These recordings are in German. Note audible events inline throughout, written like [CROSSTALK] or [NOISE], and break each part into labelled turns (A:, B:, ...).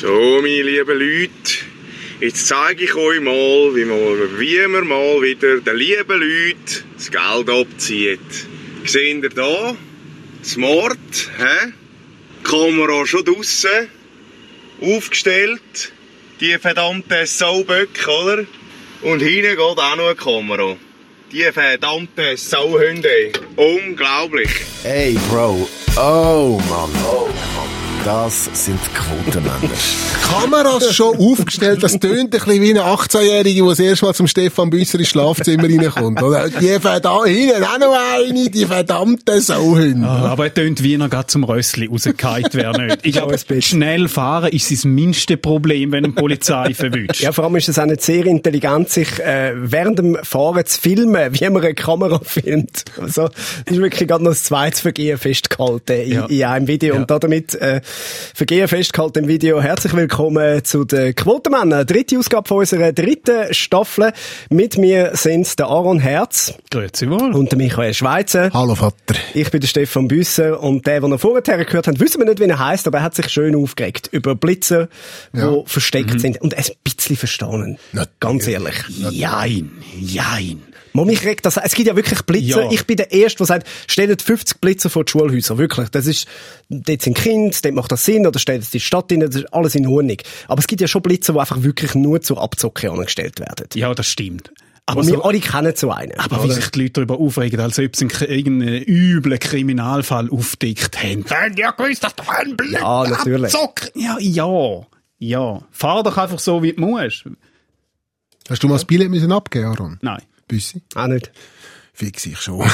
A: So, meine lieben Leute, jetzt zeige ich euch mal, wie man, wie man mal wieder den lieben Leuten das Geld abzieht. Seht ihr da? Smart, hä? Kamera schon draussen, aufgestellt, die verdammten Sauböcke, oder? Und hinten geht auch noch eine Kamera. Die verdammten Sauhunde. Unglaublich.
B: Ey, Bro. Oh, Mann. Oh, Mann. Das sind Quotenmänner. [LAUGHS]
C: Kameras schon aufgestellt, das tönt ein bisschen wie eine 18-Jährige, die das erste Mal zum Stefan Büsser ins Schlafzimmer reinkommt. Oder? Die da hinten auch noch eine, die verdammte Sauhunde.
D: Ah, aber er tönt wie er gerade zum Rössli rausgehalten wäre nicht. Ich [LAUGHS] glaube, schnell fahren ist sein minste Problem, wenn eine Polizei verwünscht.
E: Ja, vor allem ist es auch nicht sehr intelligent, sich äh, während dem Fahren zu filmen, wie man eine Kamera filmt. Also, das ist wirklich gerade noch das zweite Vergehen festgehalten in, ja. in einem Video. Ja. Und damit äh, Vergehen festgehalten im Video. Herzlich willkommen zu den Quotenmännern. Dritte Ausgabe von unserer dritten Staffel. Mit mir sind der Aaron Herz.
D: Grüezi wohl.
E: Und der Michael Schweizer.
C: Hallo Vater.
E: Ich bin der Stefan Büsser und der, den ihr vorher gehört habt, wissen wir nicht, wie er heißt, aber er hat sich schön aufgeregt über Blitzer, ja. die versteckt mhm. sind und ein bisschen verstanden. Ganz ehrlich.
D: Jein, jein.
E: Man, mich regt das, es gibt ja wirklich Blitzer. Ja. Ich bin der Erste, der sagt, stellt 50 Blitzer vor die Schulhäuser. Wirklich. Das ist, dort sind Kinder, dort macht das Sinn, oder stellt es die Stadt rein, das ist alles in Ordnung. Aber es gibt ja schon Blitzer, die einfach wirklich nur zur Abzocke angestellt werden.
D: Ja, das stimmt.
E: Aber wir alle kennen so einen.
D: Aber oder? wie sich die Leute darüber aufregen, als ob sie irgendeinen üblen Kriminalfall aufdeckt haben. Ja, gewusst, dass doch ein Blitz
E: Ja, natürlich.
D: Abzock. Ja, ja, ja. Fahr doch einfach so, wie du musst.
C: Hast du mal das Billett müssen abgeben, Aaron?
D: Nein.
E: Büssi? Auch nicht.
C: Fix ich schon. [LAUGHS]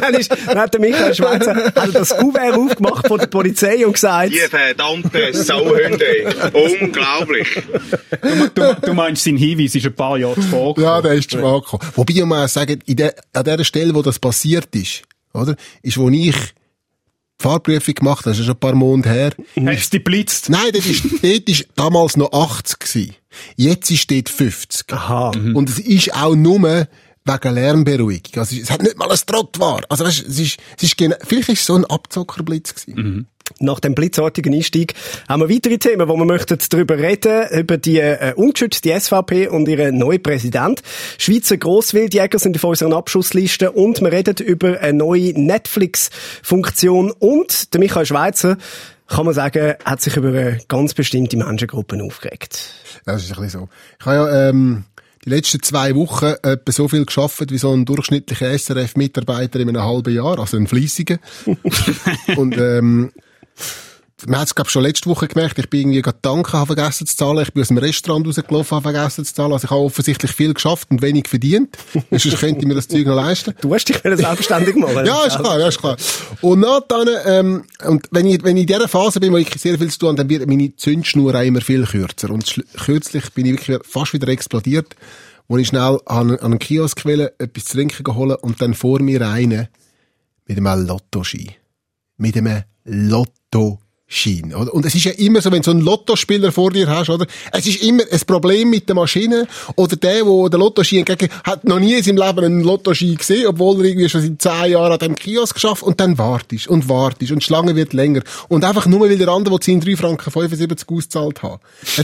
E: dann, ist, dann hat der Michael Schweizer hat das Kuvert aufgemacht von der Polizei und gesagt...
A: Die verdammte Sauhunde. Unglaublich.
D: Du, du, du, meinst, sein Hinweis ist ein paar Jahre zuvor
C: Ja, der ist zuvor gekommen. Wobei ich mal sagen, in der, an der Stelle, wo das passiert ist, oder, ist, wo ich Fahrprüfung gemacht, das ist schon ein paar Monate her.
D: Hast du die blitzt?
C: Nein, das ist, dort ist damals noch 80 gewesen. Jetzt ist dort 50.
E: Aha.
C: Mhm. Und es ist auch nur wegen Lärmberuhigung. Also, es hat nicht mal ein Trott war. Also, weißt, es ist, es ist vielleicht ist es so ein Abzockerblitz gewesen. Mhm.
E: Nach dem blitzartigen Einstieg haben wir weitere Themen, wo wir möchten darüber reden, über die äh, ungeschützte SVP und ihren neuen Präsident. Schweizer Grosswildjäger sind auf unserer Abschussliste und wir reden über eine neue Netflix-Funktion und der Michael Schweizer kann man sagen, hat sich über eine ganz bestimmte Menschengruppen aufgeregt.
C: Das ist ein bisschen so. Ich habe ja ähm, die letzten zwei Wochen etwa so viel geschafft wie so ein durchschnittlicher SRF-Mitarbeiter in einem halben Jahr, also ein Fleissiger. [LAUGHS] und ähm, man hat es, glaube schon letzte Woche gemerkt, ich bin irgendwie gerade Tanken habe vergessen zu zahlen, ich bin aus dem Restaurant rausgelaufen, habe vergessen zu zahlen, also ich habe offensichtlich viel geschafft und wenig verdient, [LAUGHS] sonst könnte ich mir das Zeug noch leisten.
E: Du hast dich selbstständig machen. [LAUGHS]
C: ja, ist klar, ja, ist klar. Und dann, ähm, und wenn ich, wenn ich in dieser Phase bin, wo ich sehr viel zu tun habe, dann wird meine Zündschnur auch immer viel kürzer und kürzlich bin ich wirklich fast wieder explodiert, wo ich schnell an, an einen Kiosk will, etwas zu trinken geholt und dann vor mir eine mit einem Lottoschein. Mit einem Lotto då Schein. Oder? Und es ist ja immer so, wenn du so einen Lottospieler vor dir hast, oder? Es ist immer ein Problem mit der Maschine. Oder der, der den Lottoschein entgegen, hat noch nie in seinem Leben einen Lottoschein gesehen, obwohl er irgendwie schon seit zehn Jahren an dem Kiosk geschafft und dann wartest und wartest und die Schlange wird länger. Und einfach nur, weil der andere, der 10 3 Franken 75 ausgezahlt hat.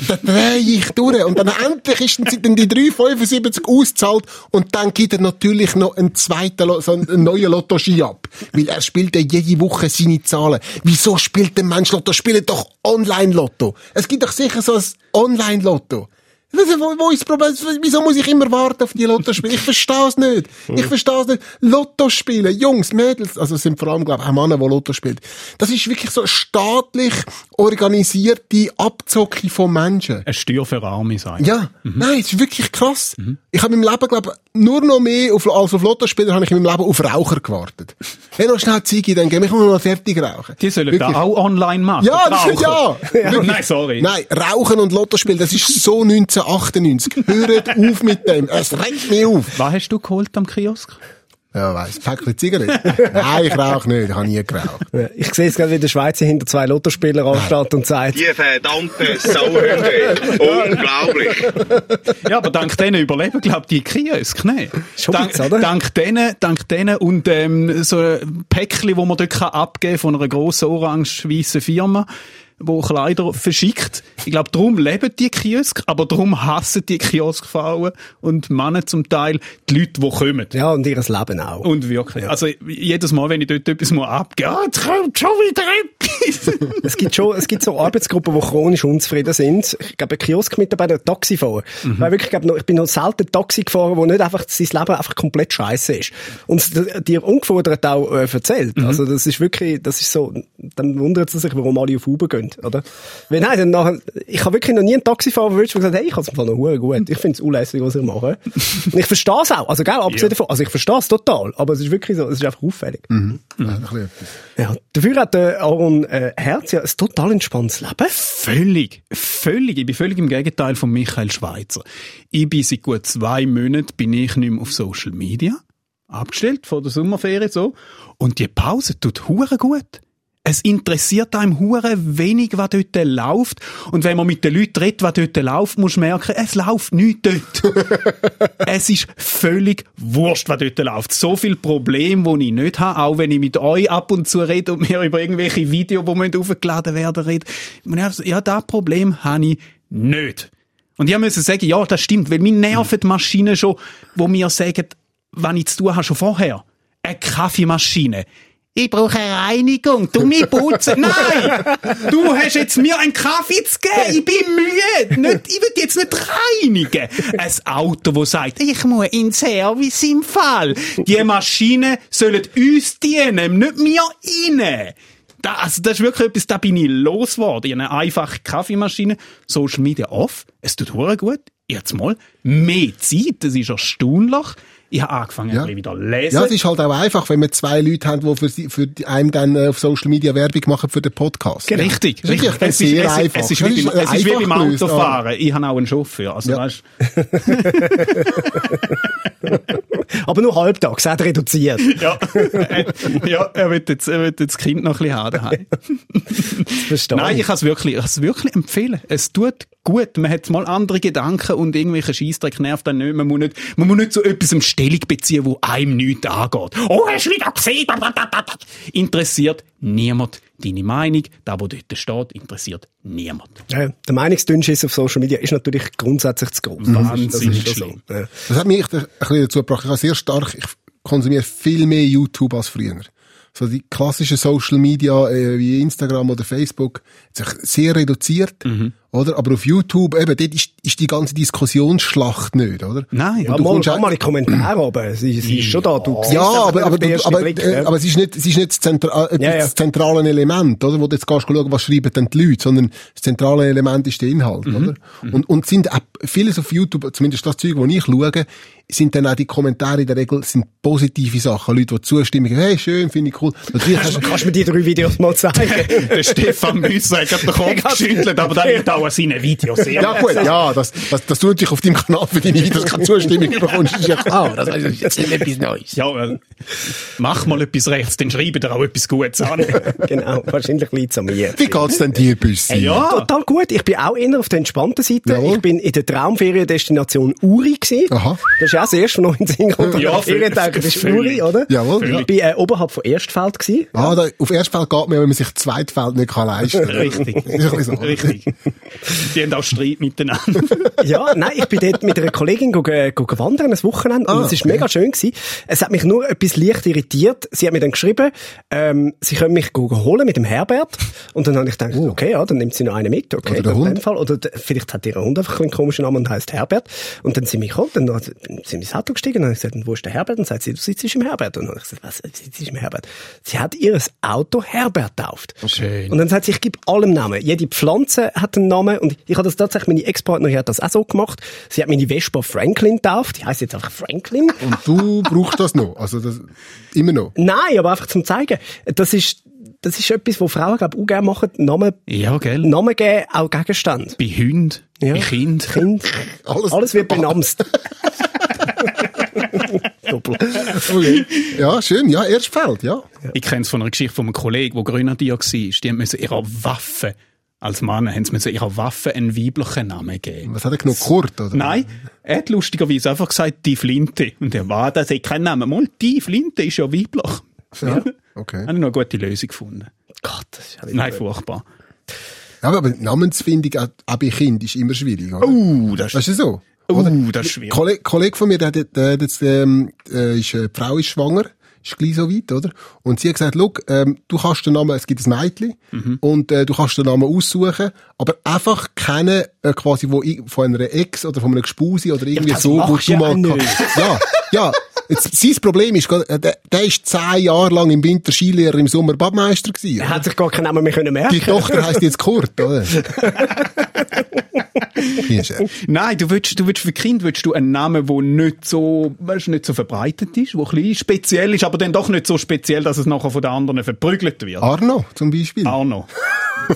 C: Dann dreh ich durch. Und dann endlich ist dann die 3,75 ausgezahlt und dann gibt er natürlich noch einen zweiten, so einen neuen Lottoschein ab. Weil er spielt ja jede Woche seine Zahlen. Wieso spielt der Mensch Lotto, spielen doch Online-Lotto. Es gibt doch sicher so ein Online-Lotto. Wo, wo ist das Problem? Wieso muss ich immer warten auf die Lottospiele? Ich verstehe es nicht. Ich verstehe es nicht. Lotto spielen, Jungs, Mädels, also es sind vor allem, glaube ich, auch Männer, die Lotto spielen. Das ist wirklich so staatlich organisierte Abzocke von Menschen.
D: Ein Steuer für Arme, sagen.
C: Ja. Mhm. Nein, es ist wirklich krass. Mhm. Ich habe meinem Leben, glaube nur noch mehr auf, als auf Lottospieler habe ich in meinem Leben auf Raucher gewartet. Wenn noch schnell Ziege, dann gehe ich noch fertig rauchen.
D: Die sollen wirklich. da auch online machen.
C: Ja, das, ja.
D: ja. [LAUGHS] Nein, sorry.
C: Nein, Rauchen und Lottospielen, das ist so 1998. Hört auf mit dem. Es regt mich auf.
D: Was hast du geholt am Kiosk?
C: Ja, weiss. Päckchen Zigaretten? [LAUGHS] Nein, ich rauche nicht. Ich habe nie geraucht.
E: Ich sehe es gerade, wie der Schweizer hinter zwei Lottospieler ansteht und sagt...
A: Die verdammte Sauhunde. [LAUGHS] Unglaublich.
D: Ja, aber dank denen überleben, glaube ich, die Kiosk, ne?
E: Schon
D: dank,
E: Witz, oder?
D: dank denen, dank denen und ähm, so ein Päckchen, wo man dort abgeben kann von einer grossen orange-weissen Firma wo Kleider verschickt. Ich glaube, darum leben die Kiosk, aber darum hassen die Kioskfrauen und Männer zum Teil die Leute, die kommen.
E: Ja, und ihres Leben auch.
D: Und wirklich. Also, jedes Mal, wenn ich dort etwas mal abgehe, ah, jetzt kommt schon wieder etwas. [LAUGHS]
E: es gibt schon, es gibt so Arbeitsgruppen, die chronisch unzufrieden sind. Ich glaube, ein Kioskmitarbeiter, Taxifahrer. Mhm. Weil wirklich, ich, glaube, ich bin noch selten Taxi gefahren, wo nicht einfach sein Leben einfach komplett scheiße ist. Und dir ungefordert auch äh, erzählt. Mhm. Also, das ist wirklich, das ist so, dann wundert es sich, warum alle auf Uber gehen, oder? Wenn nein, dann nachher, ich habe wirklich noch nie einen Taxifahrer erwischt, der gesagt hat, hey, ich habe es im Fall noch gut. Ich finde es unlässig, was ihr macht. [LAUGHS] Und ich verstehe es auch. Also, gell, abgesehen ja. davon. Also, ich verstehe es total. Aber es ist wirklich so, es ist einfach auffällig. Mhm. Ja, dafür hat der Aaron äh, Herz ja ein total entspanntes Leben.
D: Völlig. Völlig. Ich bin völlig im Gegenteil von Michael Schweizer. Ich bin seit gut zwei Monaten bin ich nicht mehr auf Social Media. Abgestellt vor der Sommerferie so. Und die Pause tut hure gut. Es interessiert einem hure wenig, was dort läuft. Und wenn man mit den Leuten redet, was dort läuft, muss man merken, es läuft nichts dort. [LAUGHS] es ist völlig wurscht, was dort läuft. So viel Probleme, die ich nicht habe, auch wenn ich mit euch ab und zu rede und mir über irgendwelche Videos, die aufgeladen werden, rede. Ja, das Problem habe ich nicht. Und ich musste sagen, ja, das stimmt, weil mir nerven die Maschinen schon, wo mir sagen, wenn ich zu tun habe, schon vorher. Eine Kaffeemaschine ich brauche eine Reinigung, du mich putzen. [LAUGHS] Nein! Du hast jetzt mir einen Kaffee zu geben, ich bin müde. Nicht, ich will jetzt nicht reinigen. Ein Auto, das sagt, ich muss in Service im Fall. Die Maschinen sollen uns dienen, nicht mir innen. Da, also das ist wirklich etwas, da bin ich losgeworden. Eine einfache Kaffeemaschine, Social Media off, es tut gut. Jetzt mal mehr Zeit, das ist erstaunlich ich habe angefangen, ja. ein bisschen wieder lesen.
C: Ja, es ist halt auch einfach, wenn man zwei Leute haben, die für, sie, für einen dann äh, auf Social Media Werbung machen für den Podcast.
D: Richtig,
C: das richtig. Es ist, es, einfach.
D: Es ist, wie, beim, es ist wie beim Autofahren. Ich habe auch einen Chauffeur, also ja. weißt [LAUGHS]
E: Aber nur halbtags, auch reduziert. [LAUGHS]
D: ja, [LAUGHS] ja er wird jetzt, er wird jetzt das Kind noch ein bisschen haben. Nein, ich kann es wirklich, ich kann es wirklich empfehlen. Es tut gut. Man hat mal andere Gedanken und irgendwelche Scheissdreck nervt dann nicht. Man muss nicht, man muss nicht zu etwas Stellung beziehen, wo einem nichts angeht. Oh, hast du wieder gesehen? Interessiert niemand deine Meinung. Da, wo dort steht, interessiert niemand.
E: Ja, der Meinungsdünnschiss auf Social Media ist natürlich grundsätzlich zu groß.
D: Das, ist, das, so.
C: ja. das hat mich ein bisschen dazu gebracht. Ich habe sehr stark, ich konsumiere viel mehr YouTube als früher so die klassischen Social Media äh, wie Instagram oder Facebook sich sehr reduziert, mhm. Oder? Aber auf YouTube eben, dort ist, ist die ganze Diskussionsschlacht nicht, oder?
E: Nein, ja, mal, auch, mal in Kommentare, aber sie, sie ist schon da. Du
C: ja, aber, aber, du, aber, Blick, äh, aber es ist nicht, es ist nicht das, Zentra äh, ja, ja. das zentrale Element, oder? Wo du jetzt gehst schauen, was schreiben denn die Leute, sondern das zentrale Element ist der Inhalt, mhm. oder? Mhm. Und, und sind auch vieles auf YouTube, zumindest das Zeug, wo ich schaue, sind dann auch die Kommentare in der Regel sind positive Sachen. Leute, die zustimmen, hey, schön, finde ich cool.
E: Natürlich hast, kannst du mir die drei Videos mal zeigen? [LAUGHS]
D: der Stefan Müsser hat den Kopf [LAUGHS] geschüttelt, aber dann auch seinen Videos.
C: Ja, gut, ja, das, das, das tut dich auf deinem Kanal für deine Videos [LAUGHS] keine Zustimmung bekommst, ist ja klar. Das ist jetzt nicht etwas Neues.
D: Ja, äh, mach mal etwas rechts, dann schreibe dir auch etwas Gutes an. [LAUGHS]
E: genau, wahrscheinlich liegt es an mir.
C: Wie geht's denn dir, Büssi?
E: Ja. Total gut. Ich bin auch eher auf der entspannten Seite. Jawohl. Ich bin in der Traumferiendestination Uri gewesen.
C: Aha.
E: Das ist auch das erste Mal in gekommen.
D: Ja, Ferientag,
E: das ist Uri, oder?
C: Jawohl.
E: Ich bin äh, oberhalb von Erstfeld gewesen.
C: Ah, da, auf Erstfeld geht man, wenn man sich Zweitfeld nicht kann leisten kann.
D: Richtig. [LAUGHS] Richtig. Die haben auch Streit miteinander. [LAUGHS]
E: ja, nein, ich bin dort mit einer Kollegin gegangen, gegangen wandern, ein Wochenende, ah, und es ist okay. mega schön gewesen. Es hat mich nur etwas leicht irritiert. Sie hat mir dann geschrieben, ähm, sie können mich holen mit dem Herbert. Und dann habe ich gedacht, oh. okay, ja, dann nimmt sie noch einen mit, okay,
C: oder der Hund.
E: Fall. Oder vielleicht hat ihr Hund einfach einen komischen Namen und heißt Herbert. Und dann sind sie mich geholt, dann sind sie ins Auto gestiegen, und dann habe ich gesagt, wo ist der Herbert? Und dann sagt sie, du sitzt im Herbert. Und dann habe ich gesagt, was, sitzt im Herbert? Sie hat ihr Auto Herbert tauft.
D: Schön.
E: Und dann sagt sie, ich gebe allem Namen. Jede Pflanze hat einen Namen. Und ich habe das tatsächlich, meine Ex-Partnerin hat das auch so gemacht. Sie hat meine Vespa Franklin tauft. Die heißt jetzt einfach Franklin.
C: Und du brauchst das noch? Also das, immer noch?
E: Nein, aber einfach zum zeigen. Das ist, das ist etwas, was Frauen, glaube ich, auch gerne machen. Namen,
D: ja, gell?
E: Namen geben, auch Gegenstand.
D: Bei Hunden, ja. bei Kind.
E: kind. [LAUGHS] Alles, Alles wird benamst. [LAUGHS]
C: Okay. Ja, schön. Ja, Erstfeld, ja.
D: Ich kenne es von einer Geschichte von einem Kollegen, der Grenadier war. Die müssen ihrer Waffe als Mann haben sie müssen ihrer Waffe einen weiblichen Namen geben.
C: Was hat er genug Kurt, oder?
D: Nein, er hat lustigerweise einfach gesagt, die Flinte. Und er war, das hat keinen Namen. Mal, die Flinte ist ja weiblich.
C: Ja, [LAUGHS] okay.
D: Habe ich noch eine gute Lösung gefunden.
E: Gott, das ist
D: ja Nein, furchtbar.
C: Ja, aber die Namensfindung auch, bei Kind ist immer schwierig, oder?
D: Uh, das
C: ist ja so.
D: Uh,
C: oder?
D: das ist schwierig.
C: Kollege, Kollege von mir, der, der, der, der jetzt, ähm, äh, ist, äh, die Frau ist schwanger, ist gleich so weit, oder? Und sie hat gesagt, schau, ähm, du kannst den Namen, es gibt ein Mädchen,
D: Mhm.
C: und äh, du kannst den Namen aussuchen, aber einfach keinen, äh, quasi, wo i- von einer Ex oder von einem Gespusi oder irgendwie
E: das
C: so, wo du
E: ja
C: mal... Ja, ja. Jetzt, sein Problem ist, äh, der, der ist zehn Jahre lang im Winter Skilehrer, im Sommer Badmeister gewesen.
E: Er hat sich gar keinen Namen mehr können merken
C: Die Tochter heisst jetzt Kurt, oder? [LAUGHS]
D: Nein, du willst, du willst für Kind willst du einen Namen, der nicht so, weißt, nicht so verbreitet ist, der ein bisschen speziell ist, aber dann doch nicht so speziell, dass es nachher von den anderen verprügelt wird.
C: Arno, zum Beispiel.
D: Arno.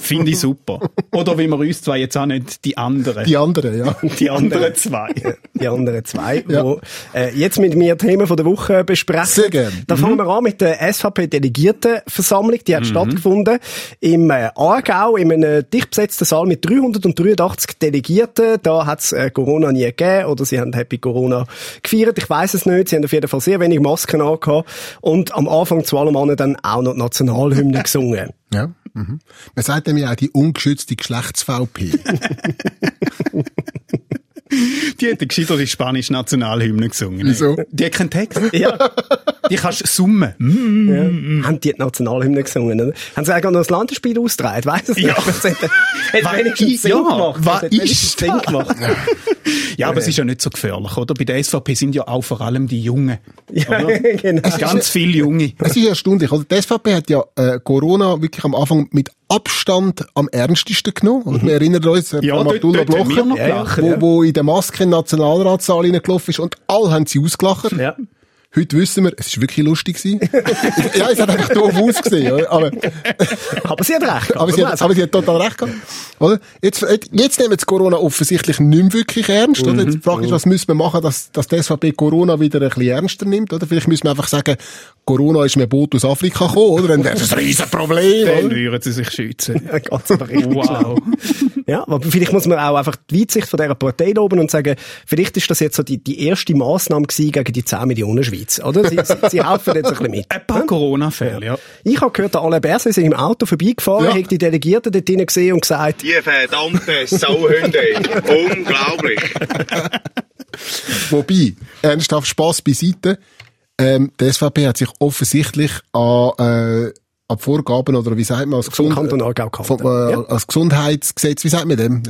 D: Finde ich super. Oder wie wir uns zwei jetzt auch nicht die anderen.
C: Die anderen, ja.
D: die anderen zwei.
E: die anderen zwei,
C: Ja.
E: wo äh, jetzt mit mir Themen von der Woche besprechen.
C: Sehr gern.
E: Da fangen wir an mit der SVP-Delegiertenversammlung. Die hat stattgefunden im äh, Aargau, in einem dicht besetzten Saal mit 383 Delegierten. Da hat es äh, Corona nie gegeben oder sie haben Happy Corona gefeiert. Ich weiß es nicht. Sie haben auf jeden Fall sehr wenig Masken angehabt und am Anfang zu allem anderen dann auch noch die Nationalhymne [LAUGHS] gesungen.
C: Ja. Mhm. Man sagt dem ja auch die ungeschützte Geschlechts-VP. [LAUGHS]
D: Die hat gescheiter die spanische Nationalhymne gesungen.
C: Wieso?
D: Die hat keinen Text.
E: Ja. [LAUGHS]
D: Die kannst du summen. Mm.
E: Ja. Haben die die Nationalhymne gesungen, oder? Haben sie eigentlich noch das Landesspiel ausgetragen? Weiss es
D: Ja.
E: nicht. [LAUGHS] Hat, hat
D: Was
E: wenigstens
D: ist-
E: Sinn
D: ja,
E: gemacht.
D: Was ist
E: Sinn
D: das?
E: gemacht.
D: Ja, aber es ist ja nicht so gefährlich, oder? Bei der SVP sind ja auch vor allem die Jungen.
E: Ja, [LAUGHS] genau.
D: Ganz viele Junge.
C: Es ist erstaunlich, oder? Die SVP hat ja äh, Corona wirklich am Anfang mit Abstand am ernstesten genommen. Und wir erinnern uns
D: Ja,
C: an Abdullah
D: dort haben wir
C: Blocher,
D: noch
E: Ja, ja.
C: wo, wo in der Maske in den Nationalratssaal reingelaufen ist und alle haben sie ausgelacht.
E: Ja.
C: Heute wissen wir, es ist wirklich lustig gewesen. [LAUGHS] ja, es hat einfach doof ausgesehen, oder? aber, [LAUGHS]
E: Aber sie hat recht.
C: aber, sie hat, aber sie hat total recht gehabt. Oder? Jetzt, jetzt nehmen sie Corona offensichtlich nicht mehr wirklich ernst, oder? Jetzt die Frage ist, was müssen wir machen, dass, dass die SVP Corona wieder ein bisschen ernster nimmt, oder? Vielleicht müssen wir einfach sagen, Corona ist mit Boot aus Afrika gekommen, oder? Dann wäre das ein Riesenproblem,
D: Dann würden sie sich schützen. [LAUGHS]
E: Ganz.
D: Wow.
E: Ja, aber vielleicht muss man auch einfach die Weitsicht von dieser Partei loben und sagen, vielleicht ist das jetzt so die, die erste Massnahme gegen die 10 Millionen Schweiz, oder? Sie, sie, sie helfen jetzt ein bisschen mit.
D: Ein paar Corona-Fälle, ja.
E: Ich habe gehört, der Alain Berset ist im Auto vorbeigefahren,
C: Ja.
E: hat die Delegierten dort drinnen gesehen und gesagt,
A: Die verdammte Sauhunde. Unglaublich. [LAUGHS]
C: Wobei, ernsthaft Spass beiseite, ähm, die SVP hat sich offensichtlich an, äh, an die Vorgaben, oder wie sagt man, als, Gesund vom, äh,
E: ja.
C: als Gesundheitsgesetz, wie sagt man dem?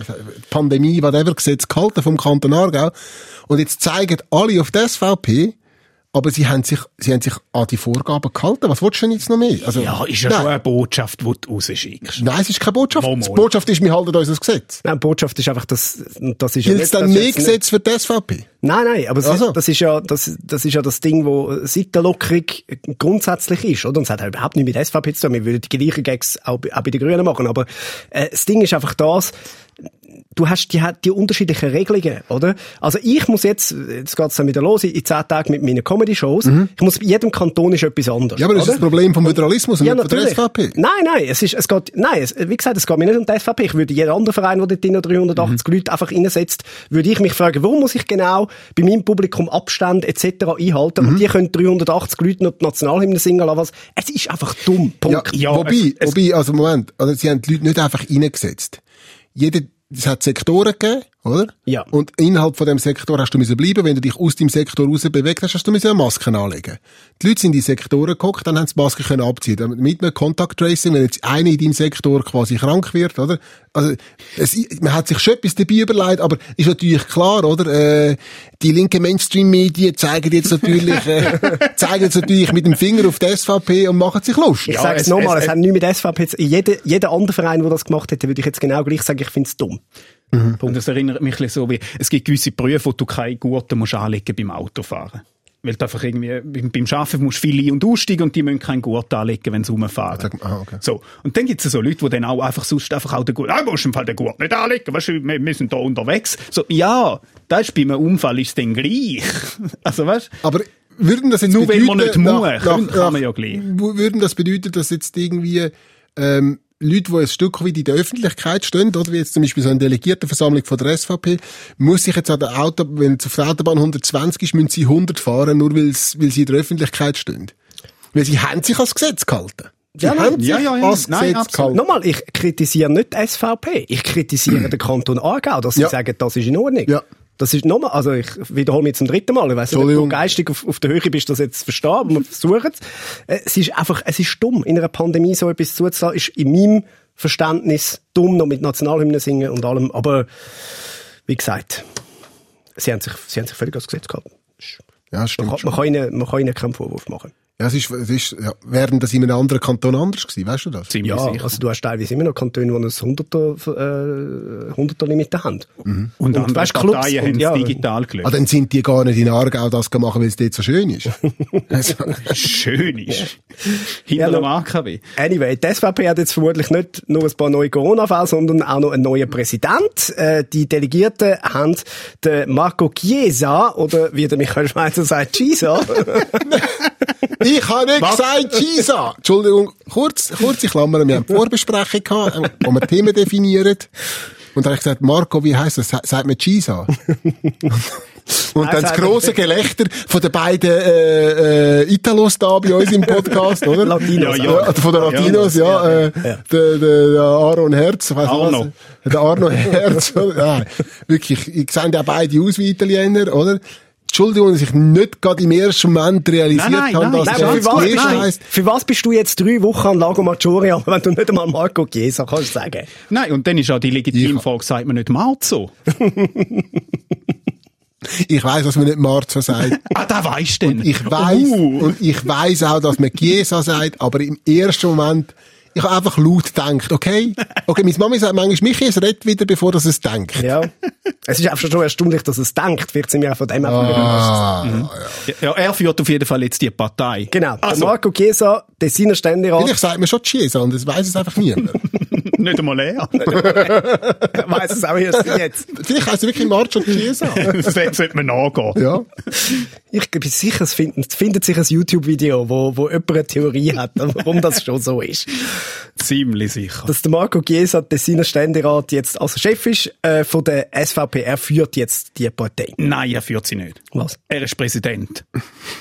C: Pandemie, whatever, Gesetz gehalten vom Kanton Aargau. Und jetzt zeigen alle auf die SVP, aber sie haben sich, sie haben sich an die Vorgaben gehalten. Was willst du denn jetzt noch mehr? Also,
D: Ja, ist ja
C: nein,
D: schon eine Botschaft, die du rausschickst.
C: Nein, es ist keine Botschaft.
D: Mal, mal.
C: Die Botschaft ist, wir halten uns das Gesetz.
E: Nein, die Botschaft ist einfach, dass, das ist ja
C: Gilt es
E: nicht-
C: dann mehr
E: jetzt nicht-
C: Gesetz für die SVP?
E: Nein, nein, aber
C: Also.
E: das ist ja, das, das ist ja das Ding, wo Seitenlockerung grundsätzlich ist, oder? Und es hat halt überhaupt nichts mit SVP zu tun. Wir würden die gleichen Gags auch, bei- auch bei den Grünen machen. Aber, äh, das Ding ist einfach das, du hast die, die unterschiedlichen Regelungen, oder? Also ich muss jetzt, jetzt geht's dann wieder los, in zehn Tagen mit meinen Comedy-Shows. Ich muss, bei jedem Kanton ist etwas anderes.
C: Mhm. Ja, aber das ist
E: oder?
C: das Problem vom Föderalismus und
E: Ja,
C: nicht von der
E: natürlich.
C: SVP.
E: Nein, nein, es ist, es geht, nein, es, wie gesagt, es geht mir nicht um die SVP. Ich würde jeden anderen Verein, der dort drinnen 380
C: Mhm.
E: Leute einfach reinsetzt, würde ich mich fragen, warum muss ich genau bei meinem Publikum Abstände etc. einhalten?
C: Mhm.
E: Und die können 380 Leute noch die Nationalhymne singen lassen. Was. Es ist einfach dumm. Punkt.
C: Ja,
D: Ja,
C: wobei,
D: es-
C: wobei, also Moment, also sie haben die Leute nicht einfach reingesetzt. Jeder, es hat Sektoren gegeben, oder?
E: Ja.
C: Und innerhalb von dem Sektor hast du müssen bleiben. Wenn du dich aus dem Sektor raus bewegt hast, hast du müssen eine Maske anlegen. Die Leute sind in die Sektoren geguckt, dann haben sie die Maske können abziehen. Mit einem Contact Tracing, wenn jetzt einer in deinem Sektor quasi krank wird, oder? Also, es, man hat sich schon etwas dabei überlegt, aber ist natürlich klar, oder? Äh, die linken Mainstream-Medien zeigen jetzt natürlich, äh, [LAUGHS] zeigen jetzt natürlich mit dem Finger auf die SVP und machen sich lustig.
E: Ich
D: Ja,
E: sage es
D: es-
E: nochmal,
D: es-
E: es, hat nichts mit SVP zu jeder, jeder andere Verein, der das gemacht hätte, würde ich jetzt genau gleich sagen, ich finde es dumm.
D: Und das erinnert mich ein so wie, es gibt gewisse Berufe, wo du keine Gurte musst anlegen beim Autofahren. Weil du einfach irgendwie, beim, Arbeiten musst du viele ein- und aussteigen und die müssen keinen Gurt anlegen, wenn sie rumfahren.
C: Ah, okay.
D: So. Und dann gibt es so Leute, die dann auch einfach sonst einfach auch den Gurt, ah, musst du im Fall den Gurt nicht anlegen, weißt du, wir, wir sind da unterwegs. So, ja, das ist bei einem Unfall ist dann gleich. [LAUGHS] also, weißt?
C: Aber würden das jetzt
D: Nur weil man
C: bedeuten,
D: nicht muss,
C: nach- [LAUGHS]
D: kann man ja gleich.
C: Würden das bedeuten, dass jetzt irgendwie ähm, Leute, die ein Stück weit in der Öffentlichkeit stehen, oder wie jetzt zum Beispiel so eine Delegiertenversammlung von der SVP, muss sich jetzt an der Auto, wenn es auf der Autobahn 120 ist, müssen sie 100 fahren, nur weil sie in der Öffentlichkeit stehen. Weil sie haben sich als Gesetz gehalten. Die
E: Ja,
C: haben sich
D: ja, ja, ja. Nein, absolut.
C: gehalten.
E: Nochmal, ich kritisiere nicht die SVP. Ich kritisiere den Kanton Aargau, dass sie
C: Ja.
E: sagen, das ist in Ordnung.
C: Ja.
E: Das ist nochmal, also ich wiederhole mich zum dritten Mal. Ich weiss nicht, ob du geistig auf, auf der Höhe bist, das jetzt zu verstehen, aber wir versuchen es. Äh, Es ist einfach, es ist dumm. In einer Pandemie so etwas zuzulassen, ist in meinem Verständnis dumm, noch mit Nationalhymnen singen und allem. Aber, wie gesagt, sie haben sich, sie haben sich völlig als Gesetz gehalten.
C: Ja,
E: Man
C: stimmt
E: kann,
C: schon.
E: man kann ihnen, man kann ihnen keinen Vorwurf machen.
C: Ja, es ist, es ist, ja, wären das in einem anderen Kanton anders gewesen, weißt du das?
D: Ziemlich
E: Ja,
D: sicher.
E: also du hast teilweise immer noch Kantone, die ein Hunderter, äh, Hunderter Limite haben.
D: und,
E: und
D: andere
E: weißt, Clubs
D: Parteien
E: und
D: haben es
E: ja.
D: digital gelöst.
C: Ah, dann sind die gar nicht in Aargau das gemacht, weil es dort so schön ist. [LAUGHS] also,
D: Schön ist. Hinter
E: Ja,
D: dem. AKW.
E: Anyway, die SVP hat jetzt vermutlich nicht nur ein paar neue Corona-Fälle, sondern auch noch einen neuen Präsident. Äh, die Delegierten haben den Marco Chiesa, oder wie der Michael Schweizer sagt, Chiesa. [LAUGHS] [LAUGHS]
C: ich habe nicht gesagt Gisa. Entschuldigung, kurz, kurze Klammer. Wir haben eine Vorbesprechung gehabt, wo wir Themen definieren. Und dann habe ich gesagt, Marco, wie heisst das? Sa- Sagt mir Gisa. Und dann das grosse Gelächter von den beiden äh, äh, Italos da bei uns im Podcast, oder?
E: Latinos.
D: Ja,
C: Ja, von den Latinos, ja. äh, Der, der, der Aaron Herz. ich weiss nicht
D: Arno.
C: Was, der Arno Herz. oder? ja, wirklich, ich sehe ja beide aus wie Italiener, oder? Entschuldigung, dass ich nicht gerade im ersten Moment realisiert
D: Nein, nein,
C: habe, dass
D: nein,
C: das
E: Nein, für, was, nein, für was bist du jetzt drei Wochen an Lago Maggiore, wenn du nicht einmal Marco Chiesa kannst sagen?
D: Nein, und dann ist auch die legitime
C: Ich-
D: Frage, sagt man nicht Marzo? [LAUGHS]
C: Ich weiss, dass man nicht Marzo sagt. [LAUGHS]
D: Ah, da weisst du denn.
C: Ich weiss,
D: Uh.
C: und ich weiss auch, dass man Chiesa sagt, aber im ersten Moment, ich habe einfach laut gedacht, okay? Okay, meine Mami sagt manchmal, Michi, es redet wieder, bevor das es denkt.
E: Ja. es ist einfach schon erstaunlich, dass es denkt. Vielleicht sind wir auch von dem einfach überrascht.
C: Ah,
D: Ja, er führt auf jeden Fall jetzt die Partei.
E: Genau. Der
D: Also,
E: Marco Chiesa, Tessiner Ständerat,
C: Vielleicht sagt man schon Chiesa und das weiss es einfach niemand. [LAUGHS]
D: nicht einmal er. [LAUGHS]
E: weiss es auch erst jetzt.
C: Vielleicht heisst es wirklich Marcio Chiesa. [LAUGHS]
D: das sollte man nachgehen.
C: Ja.
E: Ich bin sicher, es findet, findet sich ein YouTube-Video, wo, wo jemand eine Theorie hat, warum das schon so ist.
D: Ziemlich sicher.
E: Dass der Marco Chiesa, Tessiner Ständerat, jetzt als Chef ist äh, von der SVP, er führt jetzt die Partei.
D: Nein, er führt sie nicht.
E: Was?
D: Er ist Präsident.